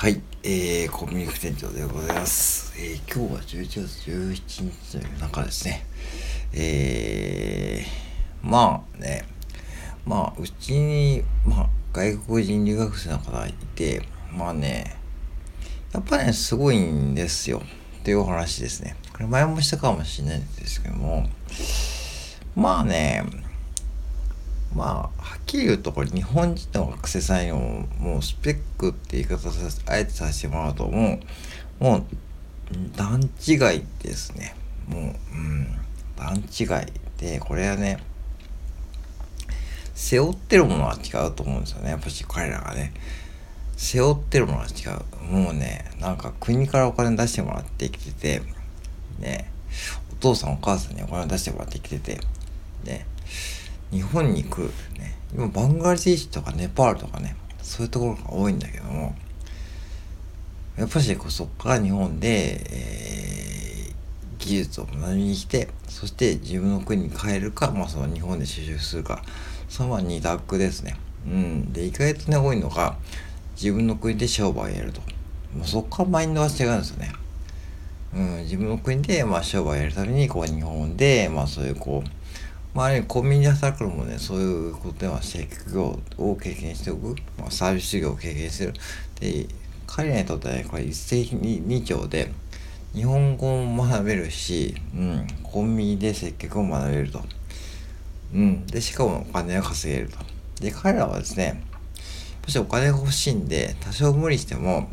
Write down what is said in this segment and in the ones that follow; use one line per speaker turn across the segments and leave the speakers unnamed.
はい、えー、コンビニ副店長でございます。えー、今日は11月17日という中ですね、えー、まあね、まあ、うちに、まあ、外国人留学生の方がいて、まあね、やっぱね、すごいんですよ。っていうお話ですね。これ前もしたかもしれないんですけども、まあね、まあ、はっきり言うとこれ日本人の学生さんをもうスペックって言い方さあえてさせてもらうともう。もう段違いですね。もううん段違い。でこれはね背負ってるものは違うと思うんですよね。やっぱし彼らがね。背負ってるものは違う。もうねなんか国からお金出してもらってきててねお父さんお母さんにお金出してもらってきててね。日本に来るね今バングラデシュとかネパールとかねそういうところが多いんだけどもやっぱしそこから日本で、えー、技術を学びに来てそして自分の国に帰るか、まあ、その日本で就職するかそのまあ二択ですね。うん、で意外とね多いのが自分の国で商売をやるともうそこからマインドが違うんですよね。うん、自分の国で、まあ、商売をやるためにこう日本で、まあ、そういうこうまあ、コンビニで働くのもね、そういうことでは接客業を経験しておく、まあ、サービス業を経験してる。で、彼らにとってはね、これ一石二鳥で、日本語も学べるし、うん、コンビニで接客を学べると。うん、で、しかもお金を稼げると。で、彼らはですね、もしお金が欲しいんで、多少無理しても、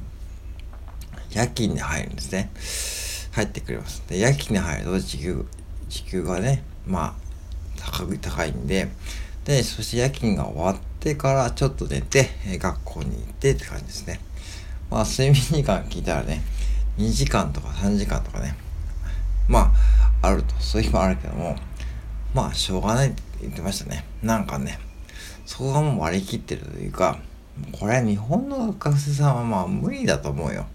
夜勤で入るんですね。入ってくれます。で、夜勤で入ると時給、時給がね、まあ、高高いんで、で、そして夜勤が終わってからちょっと寝て、え学校に行ってって感じですね。まあ、睡眠時間聞いたらね、2時間とか3時間とかね、まあ、あると、そういう日もあるけども、まあ、しょうがないって言ってましたね。なんかね、そこがもう割り切ってるというか、これは日本の学生さんはまあ無理だと思うよ。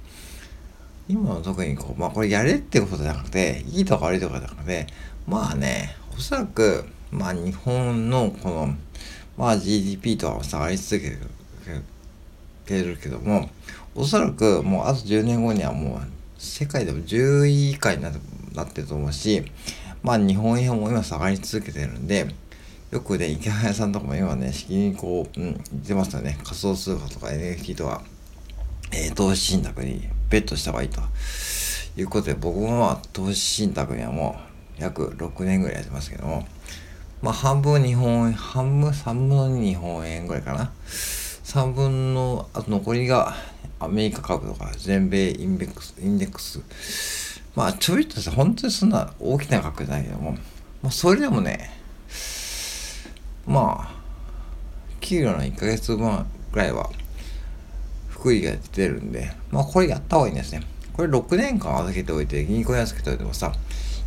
今の特にこう、まあこれやれってことじゃなくて、いいとか悪いとかじゃなくて、まあね、おそらく、まあ日本のこの、まあ GDP とは下がり続けてるけども、おそらくもうあと10年後にはもう世界でも10位以下になってると思うし、まあ日本円も今下がり続けてるんで、よくね、池早さんとかも今ね、式にこう、うん、言ってますよね。仮想通貨とか NFT とか、えー、投資信託にベットした方がいいということで、僕もまあ投資信託にはもう約6年ぐらいやってますけども、まあ半分日本円、半分、3分の2日本円ぐらいかな。3分の、あと残りがアメリカ株とか全米インデックス、インデックス。まあちょいとして本当にそんな大きな額じゃないけども、まあそれでもね、まあ、給料の1ヶ月分ぐらいは福利が出てるんで、まあこれやった方がいいんですね。これ6年間預けておいて銀行に預けておいてもさ、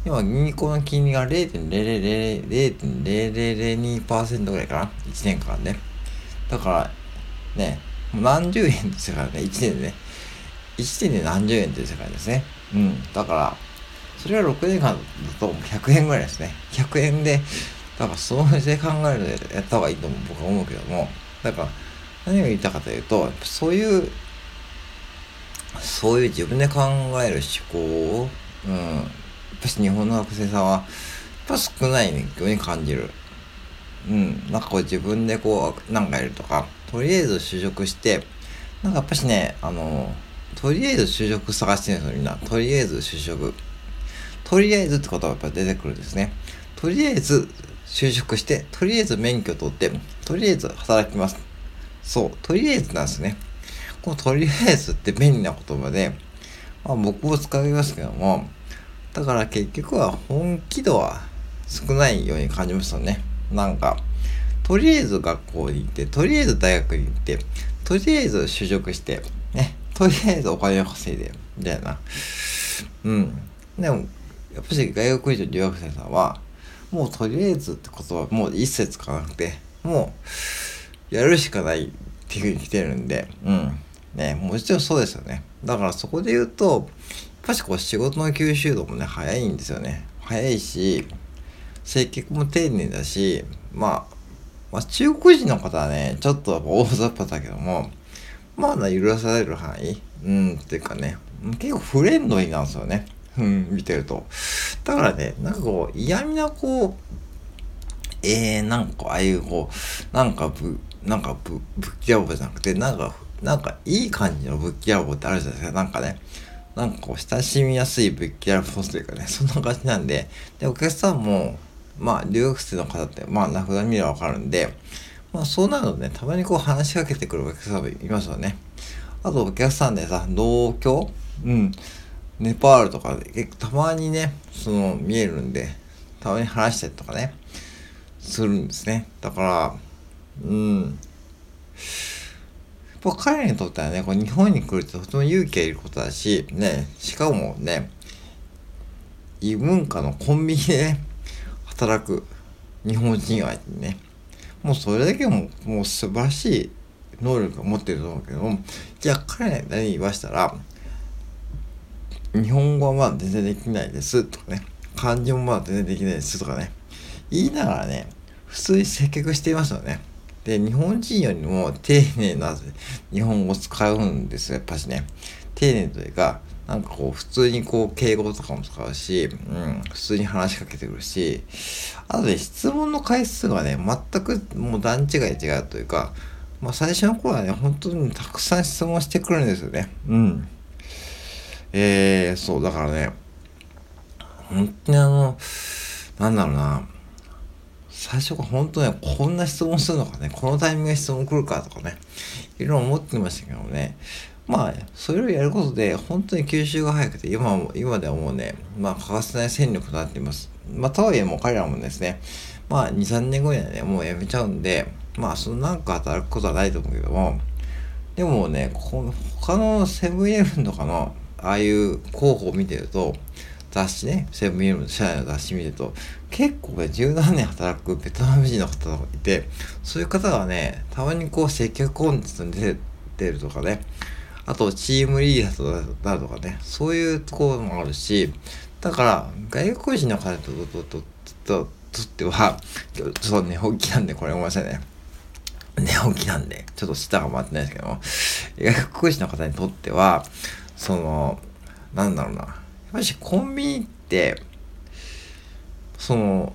今、銀行の金利が0.0002%ぐらいかな ?1 年間ね。だから、ね、何十円ですからね、1年でね。1年で何十円という世界ですね。うん。だから、それは6年間だと100円ぐらいですね。100円で、だからその目で考えるとやった方がいいと僕は思うけども、だから、何を言いたかというと、そういう、そういう自分で考える思考を、うん、ぱし日本の学生さんは、やっぱ少ないように感じる。うん。なんかこう自分でこう、なんかやるとか、とりあえず就職して、なんかやっぱしね、あの、とりあえず就職探してるんですよ、みんな。とりあえず就職。とりあえずってことがやっぱ出てくるんですね。とりあえず就職して、とりあえず免許取って、とりあえず働きます。そう、とりあえずなんですね。このとりあえずって便利な言葉で、まあ僕も使いますけども、だから結局は本気度は少ないように感じましたね。なんか、とりあえず学校に行って、とりあえず大学に行って、とりあえず就職して、ね、とりあえずお金を稼いで、みたいな。うん。でも、やっぱし外国人留学生さんは、もうとりあえずってことはもう一切使わなくて、もう、やるしかないっていうふうに来てるんで、うん。ね、もちろんそうですよね。だからそこで言うと、ぱしこう仕事の吸収度もね、早いんですよね。早いし、接客も丁寧だし、まあ、まあ、中国人の方はね、ちょっと大雑把だけども、まあ、許される範囲うん、っていうかね、結構フレンドリーなんですよね。うん、見てると。だからね、なんかこう、嫌味なこう、えー、なんかああいうこう、なんかぶ、なんかぶ、ぶっきらぼうじゃなくて、なんか、なんかいい感じのぶっきらぼうってあるじゃないですか。なんかね、なんかこう、親しみやすいぶっきらぼうというかね、そんな感じなんで、で、お客さんも、まあ、留学生の方って、まあ、名札見ればわかるんで、まあ、そうなるとね、たまにこう話しかけてくるお客さんもいますよね。あと、お客さんでさ、同居うん。ネパールとかで結構たまにね、その、見えるんで、たまに話したりとかね、するんですね。だから、うん。やっぱ彼にとってはね、こう日本に来るってとても勇気がいることだし、ね、しかもね、異文化のコンビニでね、働く日本人相手にね、もうそれだけももう素晴らしい能力を持ってると思うけども、じゃあ彼に言わしたら、日本語はまだ全然できないですとかね、漢字もまだ全然できないですとかね、言いながらね、普通に接客していますよね。で、日本人よりも丁寧な日本語を使うんですよ、やっぱしね。丁寧というか、なんかこう、普通にこう、敬語とかも使うし、うん、普通に話しかけてくるし、あとね、質問の回数がね、全くもう段違い違うというか、まあ最初の頃はね、本当にたくさん質問してくるんですよね。うん。えー、そう、だからね、本当にあの、なんだろうな、最初から本当ね、こんな質問するのかね、このタイミングで質問来るかとかね、いろいろ思ってましたけどね、まあ、それをやることで、本当に吸収が早くて、今も、今ではもうね、まあ、欠かせない戦力となっています。まあ、とはいえもう彼らもですね、まあ、2、3年後にはね、もう辞めちゃうんで、まあ、そのなんか働くことはないと思うけども、でもね、この他のセブンイレブンとかの、ああいう候補を見てると、雑誌ね、セブンイレブンの社内の雑誌見ると、結構ね、十何年働くベトナム人の方がいて、そういう方がね、たまにこう接客コンテンツに出てるとかね、あとチームリーダーととかね、そういうところもあるし、だから外国人の方とととととっては、ちょっと寝起きなんで、これごめんなさいね。寝起きなんで、ちょっと舌が回ってないですけども、外国人の方にとっては、その、なんだろうな。やっぱりコンビニって、その、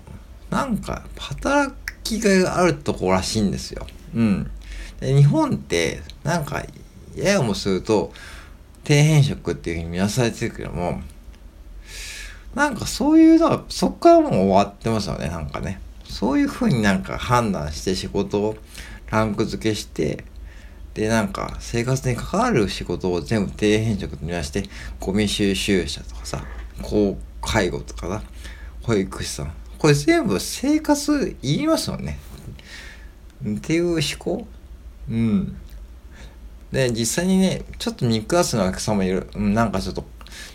なんか、働きがいがあるとこらしいんですよ。うん。で日本って、なんか、ややもすると、底辺職っていうふうに見なされてるけども、なんかそういうのは、そっからもう終わってますよね、なんかね。そういうふうになんか判断して仕事をランク付けして、で、なんか生活に関わる仕事を全部底辺職と見なして、ゴミ収集車とかさ、高介護とかな、保育士さん。これ全部生活言いますよね。っていう思考？うん。で、実際にね、ちょっと肉厚のお客様いる。うん、なんかちょっと、ちょ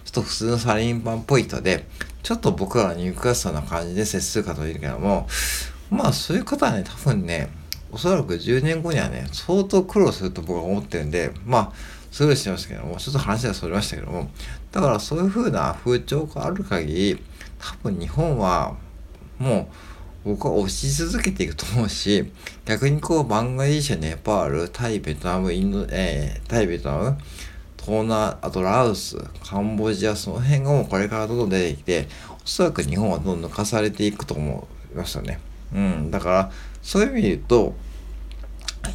っと普通のサリーマンっぽい人で、ちょっと僕らは肉厚な感じで接する方いるけども、まあそういう方はね、多分ね、おそらく10年後にはね、相当苦労すると僕は思ってるんで、まあ、スルーしてましたけども、ちょっと話はそれましたけども、だからそういう風な風潮がある限り、多分日本は、もう、僕は押し続けていくと思うし、逆にこう、バングラデシュ、ネパール、タイ、ベトナム、インド、えー、タイ、ベトナム、東南、あとラオス、カンボジア、その辺がもうこれからどんどん出てきて、おそらく日本はどんどん抜かされていくと思いましたね。うん。だから、そういう意味で言うと、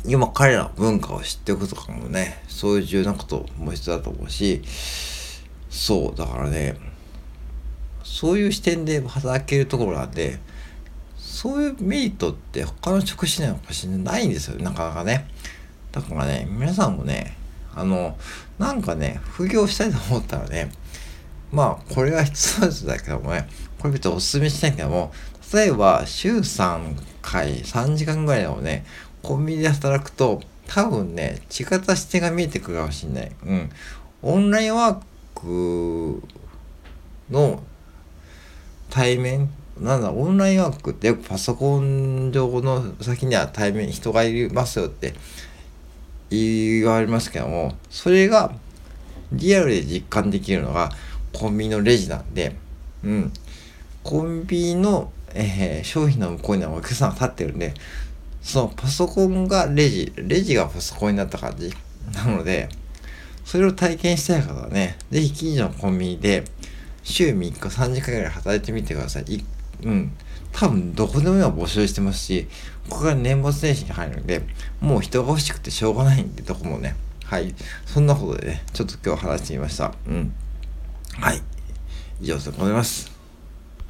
今彼らの文化を知っておくとかもね、そういう重要なことも必要だと思うし、そう、だからね、そういう視点で働けるところなんで、そういうメリットって他の職種にはないんですよ、なかなかね。だからね、皆さんもね、あの、なんかね、副業したいと思ったらね、まあ、これは必要だけどもね、これ別にお勧めしないけども、例えば、週3回、3時間ぐらいをね、コンビニで働くと、多分ね、違った視点が見えてくるかもしれない。うん。オンラインワークの対面？なんだ、オンラインワークってよくパソコン上の先には対面人がいますよって言われますけども、それがリアルで実感できるのがコンビニのレジなんで、うん。コンビニの、えー、商品の向こうにはお客さんが立ってるんで、そのパソコンがレジ、レジがパソコンになった感じなので、それを体験したい方はね、ぜひ近所のコンビニで、週3日3時間ぐらい働いてみてください。いうん。多分どこでも今募集してますし、ここから年末年始に入るので、もう人が欲しくてしょうがないんで、どこもね。はい。そんなことでね、ちょっと今日話してみました。うん。はい。以上でございます。